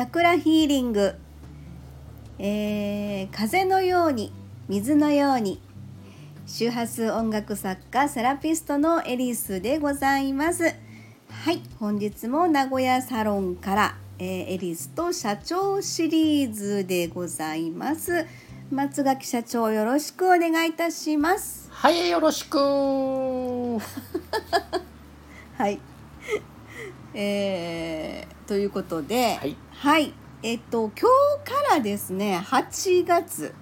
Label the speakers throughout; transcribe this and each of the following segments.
Speaker 1: チャクラヒーリング、えー風のように水のように周波数音楽作家セラピストのエリスでございます。はい本日も名古屋サロンから、えーエリスと社長シリーズでございます。松垣社長よろしくお願いいたします。
Speaker 2: はいよろしく。は
Speaker 1: はい。えー、ということで、
Speaker 2: い。
Speaker 1: はい、えっと今日からですね、8月。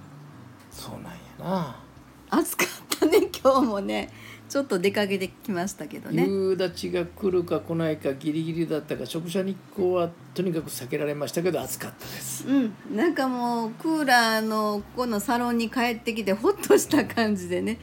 Speaker 2: そうなんやな。
Speaker 1: 暑かったね 今日もね、ちょっと出かけてきましたけどね。
Speaker 2: 夕立が来るか来ないかギリギリだったか直射日光はとにかく避けられましたけど暑かったです。
Speaker 1: うん、なんかもうクーラーのここのサロンに帰ってきてほっとした感じでね。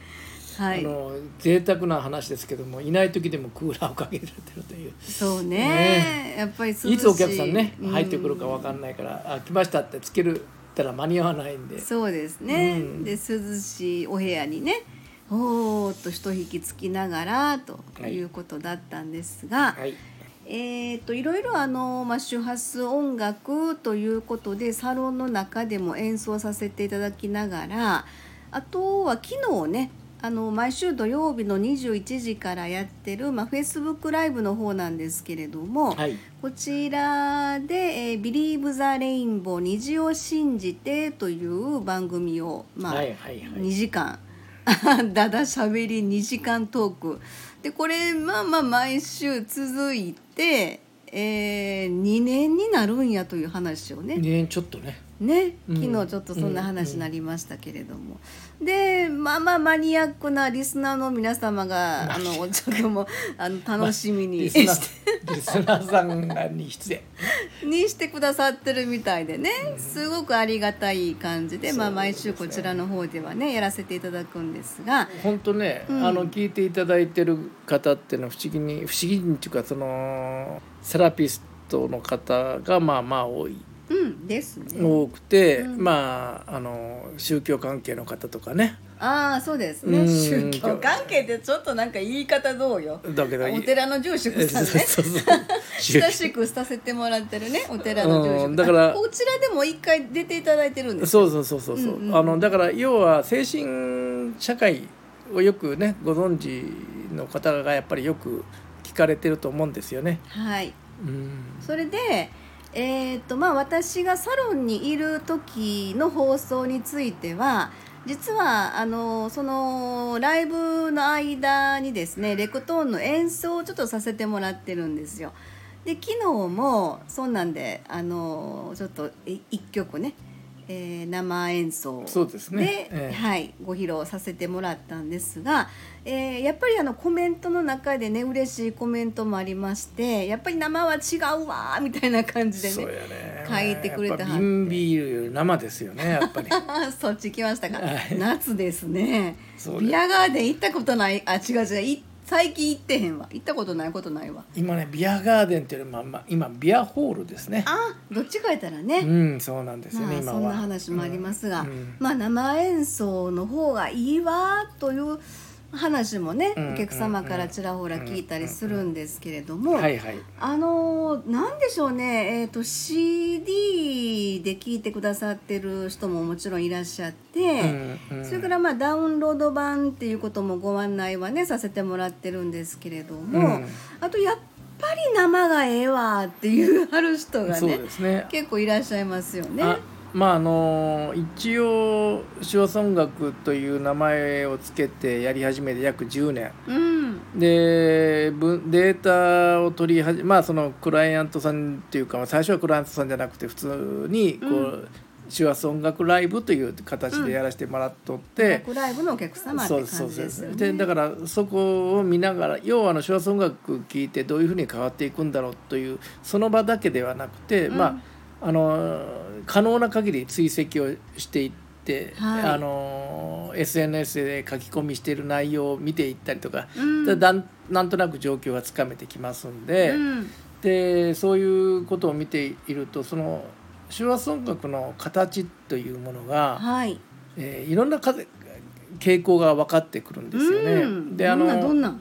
Speaker 1: はい。
Speaker 2: あの贅沢な話ですけどもいない時でもクーラーをかけられてるという。
Speaker 1: そうね。
Speaker 2: ね。
Speaker 1: やっぱりい
Speaker 2: いつお客さんね
Speaker 1: うん。
Speaker 2: 入ってくるかわかんないから「あ来ました」ってつけるったら間に合わないんで。
Speaker 1: そうですね、
Speaker 2: うん。
Speaker 1: で涼しいお部屋にねほーっと一息つきながらということだったんですが、
Speaker 2: はい。
Speaker 1: えー、といろいろあの、まあ、周波数音楽ということでサロンの中でも演奏させていただきながらあとは昨日ねあの毎週土曜日の21時からやってる、まあ、Facebook ライブの方なんですけれども、
Speaker 2: はい。
Speaker 1: こちらで「えー、Believe the Rainbow 虹を信じて」という番組を、まあ
Speaker 2: はいはいはい。
Speaker 1: 2時間 だだしゃべり2時間トーク。でこれまあまあ毎週続いて、えー、2年になるんやという話をね。
Speaker 2: ねちょっとね
Speaker 1: ね
Speaker 2: うん。
Speaker 1: 昨日ちょっとそんな話になりましたけれども、でまあまあマニアックなリスナーの皆様があ。のちょっともうあの楽しみに
Speaker 2: リスナーリスナーさんがに失礼
Speaker 1: にしてくださってるみたいでね。すごくありがたい感じで、まあ、毎週こちらの方ではねやらせていただくんですが。
Speaker 2: 本当ね、
Speaker 1: うん。
Speaker 2: あの聞いていただいてる方っていうのは不思議に不思議にっていうかそのセラピストの方がまあまあ多い
Speaker 1: うんですね。
Speaker 2: 多くて、
Speaker 1: うん。
Speaker 2: まああの宗教関係の方とかね。
Speaker 1: ああそうですね。
Speaker 2: うん。
Speaker 1: 宗教関係ってちょっとなんか言い方どうよ。
Speaker 2: だけど
Speaker 1: お寺の住職さんね。
Speaker 2: そうそうそう
Speaker 1: 親しくさせてもらってるねお寺の住職。さ
Speaker 2: うんだから
Speaker 1: あこちらでも一回出ていただいてるんです
Speaker 2: そうそうそうそうそう、
Speaker 1: うんうん
Speaker 2: あのだから要は精神社会をよくねご存知の方がやっぱりよく聞かれてると思うんですよね。
Speaker 1: はい。
Speaker 2: うん、
Speaker 1: それでえーとまあ私がサロンにいる時の放送については実はあのそのライブの間にですねレクトーンの演奏をちょっとさせてもらってるんですよ。で昨日もそんなんであのちょっと1曲ね、えー生演奏
Speaker 2: そうですね。
Speaker 1: で、
Speaker 2: ええ。
Speaker 1: はい、ご披露させてもらったんですが、えーやっぱりあのコメントの中でね嬉しいコメントもありましてやっぱり生は違うわーみたいな感じでね
Speaker 2: やね。
Speaker 1: 書いてくれては
Speaker 2: 瓶ビール生ですよねやっぱり。
Speaker 1: そっち来ましたか、
Speaker 2: はい。
Speaker 1: 夏ですね。ビアガーデン行ったことない。あ違う違うい最近行ってへんわ。行ったことないことないわ。
Speaker 2: 今ねビアガーデンっていうよりも、まあ、今ビアホールですね。
Speaker 1: あどっちか言ったらね、
Speaker 2: うんそうなんですよね、
Speaker 1: まあ、
Speaker 2: 今は。
Speaker 1: そんな話もありますが、
Speaker 2: うん。
Speaker 1: まあ生演奏の方がいいわという話もね、
Speaker 2: うん
Speaker 1: お客様からちらほら聞いたりするんですけれども、あのーなんでしょうね、えー、と CD で聞いてくださってる人ももちろんいらっしゃって、
Speaker 2: うんうん。
Speaker 1: それからまあダウンロード版っていうこともご案内はねさせてもらってるんですけれども、
Speaker 2: うん。
Speaker 1: あとやっぱり生がええわっていうある人がね
Speaker 2: ね。
Speaker 1: 結構いらっしゃいますよね。
Speaker 2: あまああの一応手話音楽という名前をつけてやり始めて約10年。
Speaker 1: うん。
Speaker 2: でぶデータを取り始めまあそのクライアントさんっていうか最初はクライアントさんじゃなくて普通にこう、
Speaker 1: う
Speaker 2: 手話音楽ライブという形でやらせてもらっとって、
Speaker 1: 音楽ライブのお客様って
Speaker 2: そう
Speaker 1: 感じ
Speaker 2: そうそう
Speaker 1: ですよね。
Speaker 2: でだからそこを見ながら要はあの手話音楽聴いてどういうふうに変わっていくんだろうというその場だけではなくて、
Speaker 1: うん。
Speaker 2: まああの可能な限り追跡をしていって、
Speaker 1: はい。
Speaker 2: あの SNS で書き込みしている内容を見ていったりとか、
Speaker 1: うん。
Speaker 2: でだんなんとなく状況がつかめてきますんで,、
Speaker 1: うん。
Speaker 2: でそういうことを見ているとその手話音楽の形というものが、
Speaker 1: はい。
Speaker 2: えーいろんなか傾向が分かってくるんですよね。
Speaker 1: うん、
Speaker 2: であ
Speaker 1: どんなど
Speaker 2: の
Speaker 1: んなん？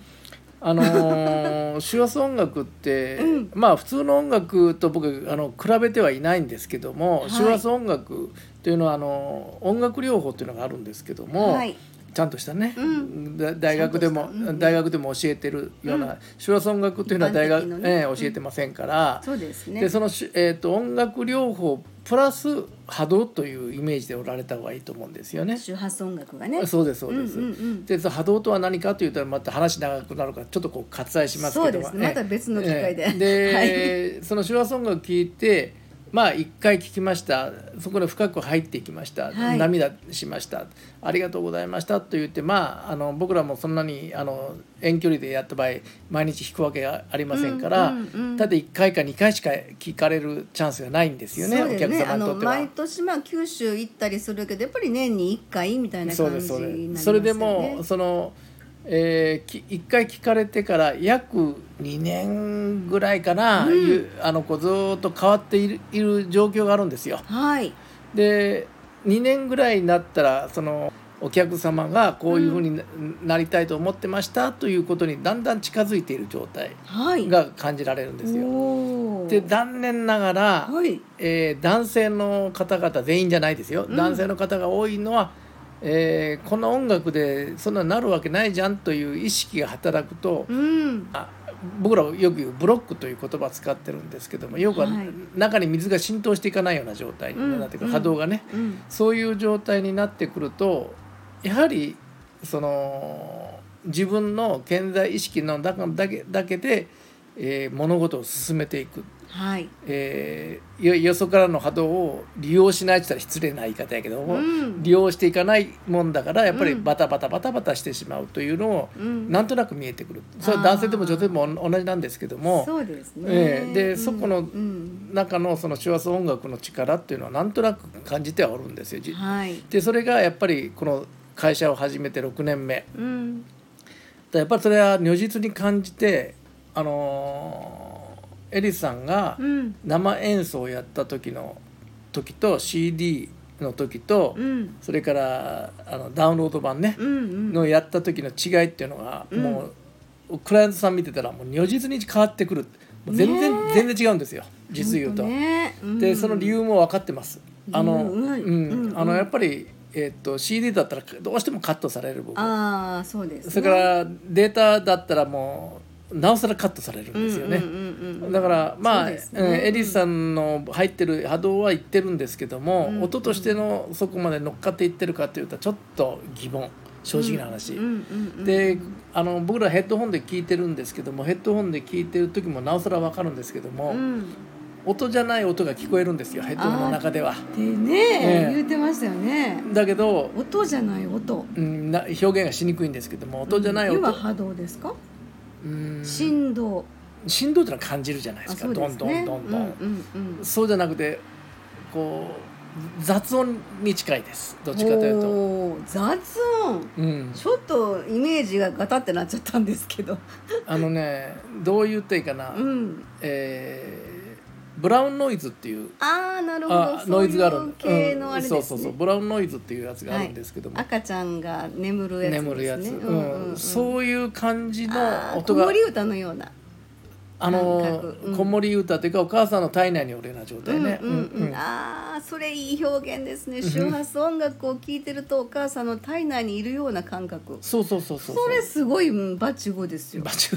Speaker 2: あのーの手話音楽って、
Speaker 1: うん。
Speaker 2: まあ普通の音楽と僕あの比べてはいないんですけども、
Speaker 1: はい。
Speaker 2: 手話音楽っていうのはあの音楽療法っていうのがあるんですけども、
Speaker 1: はい。
Speaker 2: ちゃんとしたね、
Speaker 1: うん。
Speaker 2: だ大学でも、
Speaker 1: うん。
Speaker 2: 大学でも教えてるような、手話音楽っていうのは大学、
Speaker 1: ね。
Speaker 2: ええ教えてませんから、
Speaker 1: そうですね。
Speaker 2: でそのし、えー、と音楽療法プラス波動というイメージでおられた方がいいと思うんですよね。
Speaker 1: 周波数音楽がね。
Speaker 2: そうですそうです。
Speaker 1: うんうんうん。
Speaker 2: で波動とは何かというとまた話長くなるからちょっとこう割愛しますけど。
Speaker 1: そうですね。また別の機会で。
Speaker 2: ええ。で、その手話音楽聞いてまあ一回聞きました。そこで深く入っていきました、
Speaker 1: はい。
Speaker 2: 涙しました。ありがとうございましたと言ってまああの僕らもそんなにあの遠距離でやった場合毎日弾くわけがありませんから、
Speaker 1: うんうんうん。
Speaker 2: ただ1回か2回しか聞かれるチャンスがないんですよね
Speaker 1: そうです
Speaker 2: お客様にとっては。
Speaker 1: 毎。年まあ九州行ったりするけどやっぱり年に1回みたいな
Speaker 2: そう
Speaker 1: 感じ
Speaker 2: ですそうで
Speaker 1: になります。す
Speaker 2: それで
Speaker 1: よね
Speaker 2: もその、えー、き一回聞かれてから約2年ぐらいかな、
Speaker 1: うん。
Speaker 2: いうあのこうずーっと変わっているいる状況があるんですよ。
Speaker 1: はい。
Speaker 2: で2年ぐらいになったらそのお客様がこういうふうにな,、なりたいと思ってましたということにだんだん近づいている状態
Speaker 1: はい。
Speaker 2: が感じられるんですよ。
Speaker 1: おー。
Speaker 2: で残念ながら、
Speaker 1: はい。
Speaker 2: えー男性の方々全員じゃないですよ、
Speaker 1: うん。
Speaker 2: 男性の方が多いのは、えーこの音楽でそんななるわけないじゃんという意識が働くと、
Speaker 1: うん。
Speaker 2: あ僕らよく言うブロックという言葉を使ってるんですけども要は
Speaker 1: はい
Speaker 2: 中に水が浸透していかないような状態になってくる、
Speaker 1: うん。
Speaker 2: 波動がね、
Speaker 1: うん。
Speaker 2: そういう状態になってくるとやはりその自分の健在意識の中だけだけで、えー物事を進めていく。
Speaker 1: はい。
Speaker 2: えーよよそからの波動を利用しないって言ったら失礼な言い方やけども、
Speaker 1: うん。
Speaker 2: 利用していかないもんだからやっぱり
Speaker 1: うん。
Speaker 2: バタバタバタバタしてしまうというのを
Speaker 1: うん。
Speaker 2: なんとなく見えてくる。それは男性でも女性でも同じなんですけども
Speaker 1: そうですね、
Speaker 2: ええで
Speaker 1: うん。
Speaker 2: そこの
Speaker 1: うん。
Speaker 2: 中のその手話音楽の力っていうのはなんとなく感じてはおるんですよ。じ
Speaker 1: はい。
Speaker 2: でそれがやっぱりこの会社を始めて6年目。
Speaker 1: うん。
Speaker 2: やっぱりそれは如実に感じてあのーエリスさんが、
Speaker 1: うん。
Speaker 2: 生演奏をやった時の時と CD の時と、
Speaker 1: うん。
Speaker 2: それからあのダウンロード版ね、
Speaker 1: うんうん。
Speaker 2: のやった時の違いっていうのが、
Speaker 1: うん。
Speaker 2: もうクライアントさん見てたらもう如実に変わってくる。全然、
Speaker 1: ね。え
Speaker 2: 全然違うんですよ実言うと。
Speaker 1: ね。うん。
Speaker 2: でその理由も分かってます。あの、うん。あのやっぱり、えっと CD だったらどうしてもカットされる部分
Speaker 1: ああそうですね。
Speaker 2: それからデータだったらもうなおさらカットされるんですよね。
Speaker 1: うんうんうんうん
Speaker 2: だからまあ、
Speaker 1: ね。
Speaker 2: うんエリスさんの入ってる波動は言ってるんですけども、
Speaker 1: うん
Speaker 2: 音としてのそこまで乗っかっていってるかというとちょっと疑問。正直な話。
Speaker 1: うんうんうん
Speaker 2: であの僕らヘッドホンで聞いてるんですけどもヘッドホンで聞いてる時もなおさら分かるんですけども、
Speaker 1: うん。
Speaker 2: 音じゃない音が聞こえるんですよヘッドホンの中では。
Speaker 1: でね、
Speaker 2: ええ。
Speaker 1: 言ってましたよね。
Speaker 2: だけど、
Speaker 1: 音じゃない音。
Speaker 2: うん、な表現がしにくいんですけども音じゃない音、
Speaker 1: 要は波動ですか、
Speaker 2: うん
Speaker 1: 振動。
Speaker 2: 振動ってのは感じるじゃないで
Speaker 1: あ
Speaker 2: すか
Speaker 1: ね。
Speaker 2: どんどんどんどん。
Speaker 1: うんうんうん。
Speaker 2: そうじゃなくてこう雑音に近いです。どっちかというと。
Speaker 1: 雑音。
Speaker 2: うん、
Speaker 1: ちょっとイメージがガタってなっちゃったんですけど。
Speaker 2: あのねどう言っていいかな、
Speaker 1: うん。
Speaker 2: えーブラウンノイズっていう
Speaker 1: ああなるほど。
Speaker 2: あノイズがある。
Speaker 1: そういう系のあれですね、
Speaker 2: うんそうそうそう。ブラウンノイズっていうやつがあるんですけども、
Speaker 1: 赤ちゃんが眠るやつね。
Speaker 2: 眠るやつ、
Speaker 1: うん
Speaker 2: うん
Speaker 1: うん
Speaker 2: そういう感じの音が
Speaker 1: 子守歌のような
Speaker 2: あの子守歌というかお母さんの体内におるような状態ね。
Speaker 1: ああそれいい表現ですね。周波数音楽を聴いてるとお母さんの体内にいるような感覚。
Speaker 2: そうそうそうそう
Speaker 1: それすごいうんバチ語ですよ。
Speaker 2: バチ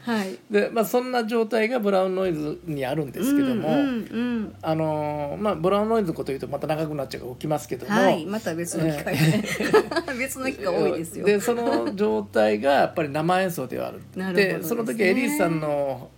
Speaker 1: はい。
Speaker 2: で、まあ、そんな状態がブラウンノイズにあるんですけども、
Speaker 1: うんうんうん。
Speaker 2: あのーまあ、ブラウンノイズのこと言うとまた長くなっちゃうから起きますけども、
Speaker 1: はい。また別の機会で。別の機会多いですよ。
Speaker 2: でその状態がやっぱり生演奏ではある
Speaker 1: なるほどですね。
Speaker 2: でその時エリーさんの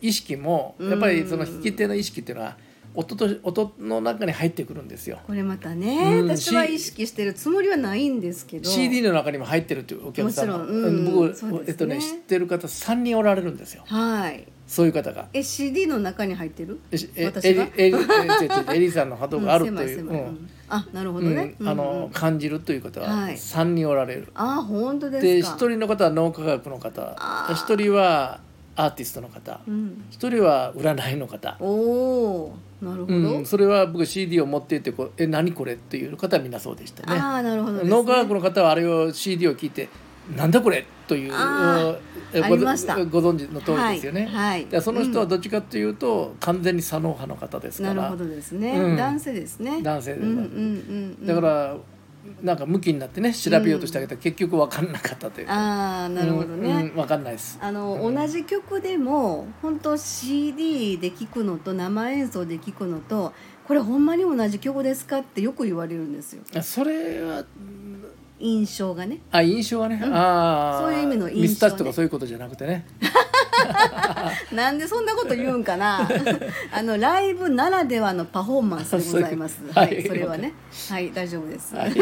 Speaker 2: 意識もやっぱりその弾き手の意識っていうのは音と音の中に入ってくるんですよ。
Speaker 1: これまたね、
Speaker 2: うん。
Speaker 1: 私は意識してるつもりはないんですけど。
Speaker 2: CD の中にも入ってるっていうお客さん
Speaker 1: も。ちろん。うん。
Speaker 2: 僕、
Speaker 1: ね。
Speaker 2: えっとね、知ってる方3人おられるんですよ。
Speaker 1: はい
Speaker 2: そういう方が。
Speaker 1: え CD の中に入ってる？
Speaker 2: ええ
Speaker 1: 私が？
Speaker 2: エリ エリさんの波動があるという、うん
Speaker 1: うん。あなるほど
Speaker 2: うん
Speaker 1: ね、
Speaker 2: あの感じるという方は
Speaker 1: はい。
Speaker 2: 3人おられる。
Speaker 1: あ本当ですか。
Speaker 2: で一人の方は脳科学の方。
Speaker 1: あー。
Speaker 2: 一人はアーティストの方。
Speaker 1: うん、
Speaker 2: 一人は占いの方、
Speaker 1: おおなるほど、
Speaker 2: うん、それは僕 CD を持っていてこう「え何これ?」っていう方はみんなそうでしたね。
Speaker 1: ああなるほどね、
Speaker 2: 脳科学の方はあれを CD を聞いてなんだこれというご存知の通りですよね。
Speaker 1: はい。はい。
Speaker 2: でその人はどっちかというと、完全に左脳派の方ですから。
Speaker 1: なるほどですね、
Speaker 2: うん。
Speaker 1: 男性ですね。
Speaker 2: 男性。で
Speaker 1: うんうんうんうん。
Speaker 2: だからなんか向きになってね調べようとしてあげたら結局分かんなかったというか、
Speaker 1: ああなるほどね、
Speaker 2: うん。うん。分かんないです。
Speaker 1: あの、
Speaker 2: うん。
Speaker 1: 同じ曲でも本当 CD で聴くのと生演奏で聴くのとこれほんまに同じ曲ですかってよく言われるんですよ。
Speaker 2: それは
Speaker 1: 印象がね。
Speaker 2: あ印象はね、
Speaker 1: うん。
Speaker 2: ああ
Speaker 1: そういう意味の印象ね。
Speaker 2: ミスタッチとかそういうことじゃなくてね。
Speaker 1: なんでそんなこと言うんかな。あのライブならではのパフォーマンスでございます。はい、
Speaker 2: はい
Speaker 1: それはね。はい大丈夫です。
Speaker 2: は
Speaker 1: はいい、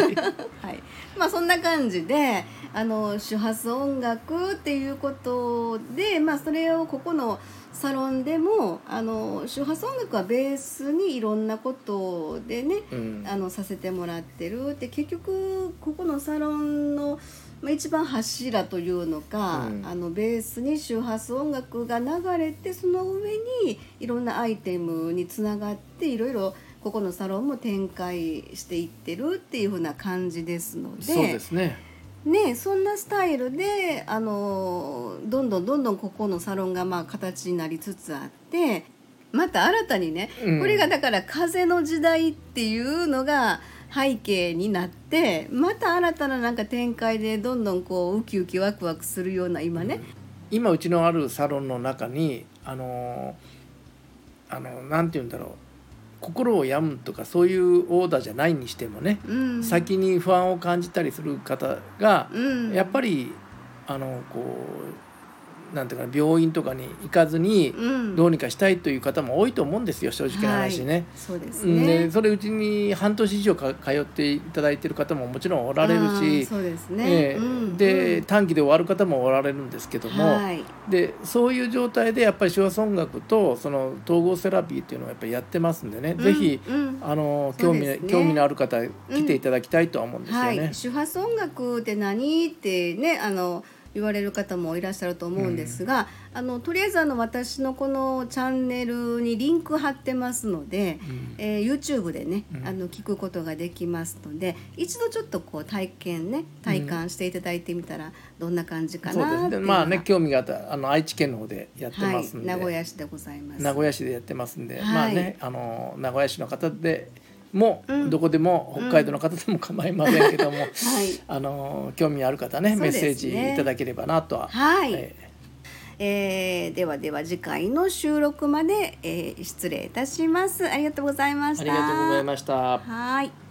Speaker 1: まあそんな感じであの周波数音楽っていうことでまあそれをここのサロンでもあの周波数音楽はベースにいろんなことでね
Speaker 2: うん。
Speaker 1: あのさせてもらってるで結局ここのサロンの、まあ、一番柱というのか、
Speaker 2: うん。
Speaker 1: あのベースに周波数音楽が流れてその上にいろんなアイテムにつながっていろいろここのサロンも展開していってるっていう風な感じですので。
Speaker 2: そうですね
Speaker 1: ね、そんなスタイルであのどんどんどんどんここのサロンがまあ形になりつつあってまた新たにね、
Speaker 2: うん。
Speaker 1: これがだから風の時代っていうのが背景になってまた新たななんか展開でどんどんこうウキウキワクワクするような今ね、
Speaker 2: 今うちのあるサロンの中にあのあのなんて言うんだろう心を病むとかそういうオーダーじゃないにしてもね、
Speaker 1: うん、
Speaker 2: 先に不安を感じたりする方が、
Speaker 1: うん、
Speaker 2: やっぱりあのこうなんていうかな病院とかに行かずに
Speaker 1: うん。
Speaker 2: どうにかしたいという方も多いと思うんですよ正直な話ね。
Speaker 1: そうです
Speaker 2: うん
Speaker 1: ね
Speaker 2: でそれうちに半年以上か通っていただいてる方ももちろんおられるし、
Speaker 1: そうですね、
Speaker 2: ええ。
Speaker 1: うん
Speaker 2: で
Speaker 1: うん。
Speaker 2: 短期で終わる方もおられるんですけども、
Speaker 1: はい。
Speaker 2: でそういう状態でやっぱり手話音楽とその統合セラピーっていうのをやっぱりやってますんでね、ぜひ
Speaker 1: うん。うん
Speaker 2: あの興味,、
Speaker 1: ね。
Speaker 2: 興味のある方来ていただきたいとは思うんですよね。
Speaker 1: はい、周波数音楽って何ってねあの言われる方もいらっしゃると思うんですが、あのとりあえずあの私のこのチャンネルにリンク貼ってますので、
Speaker 2: うん。
Speaker 1: えー YouTube でね、
Speaker 2: うん。
Speaker 1: あの聞くことができますので一度ちょっとこう体験ね体感していただいてみたらどんな感じかなっていうのが
Speaker 2: ですね。まあね興味があったらあの愛知県の方でやって
Speaker 1: はい
Speaker 2: ますんで、
Speaker 1: 名古屋市でございます。
Speaker 2: 名古屋市でやってますんで、
Speaker 1: はい。
Speaker 2: まあねあの名古屋市の方でも、
Speaker 1: うん
Speaker 2: どこでも北海道の方でも構いませんけども、
Speaker 1: はい
Speaker 2: あの興味ある方ね
Speaker 1: そう
Speaker 2: メッセージいただければなとは、
Speaker 1: はい
Speaker 2: え
Speaker 1: えーではでは次回の収録まで、えー失礼いたします。ありがとうございました。
Speaker 2: ーありがとうございました。
Speaker 1: はい。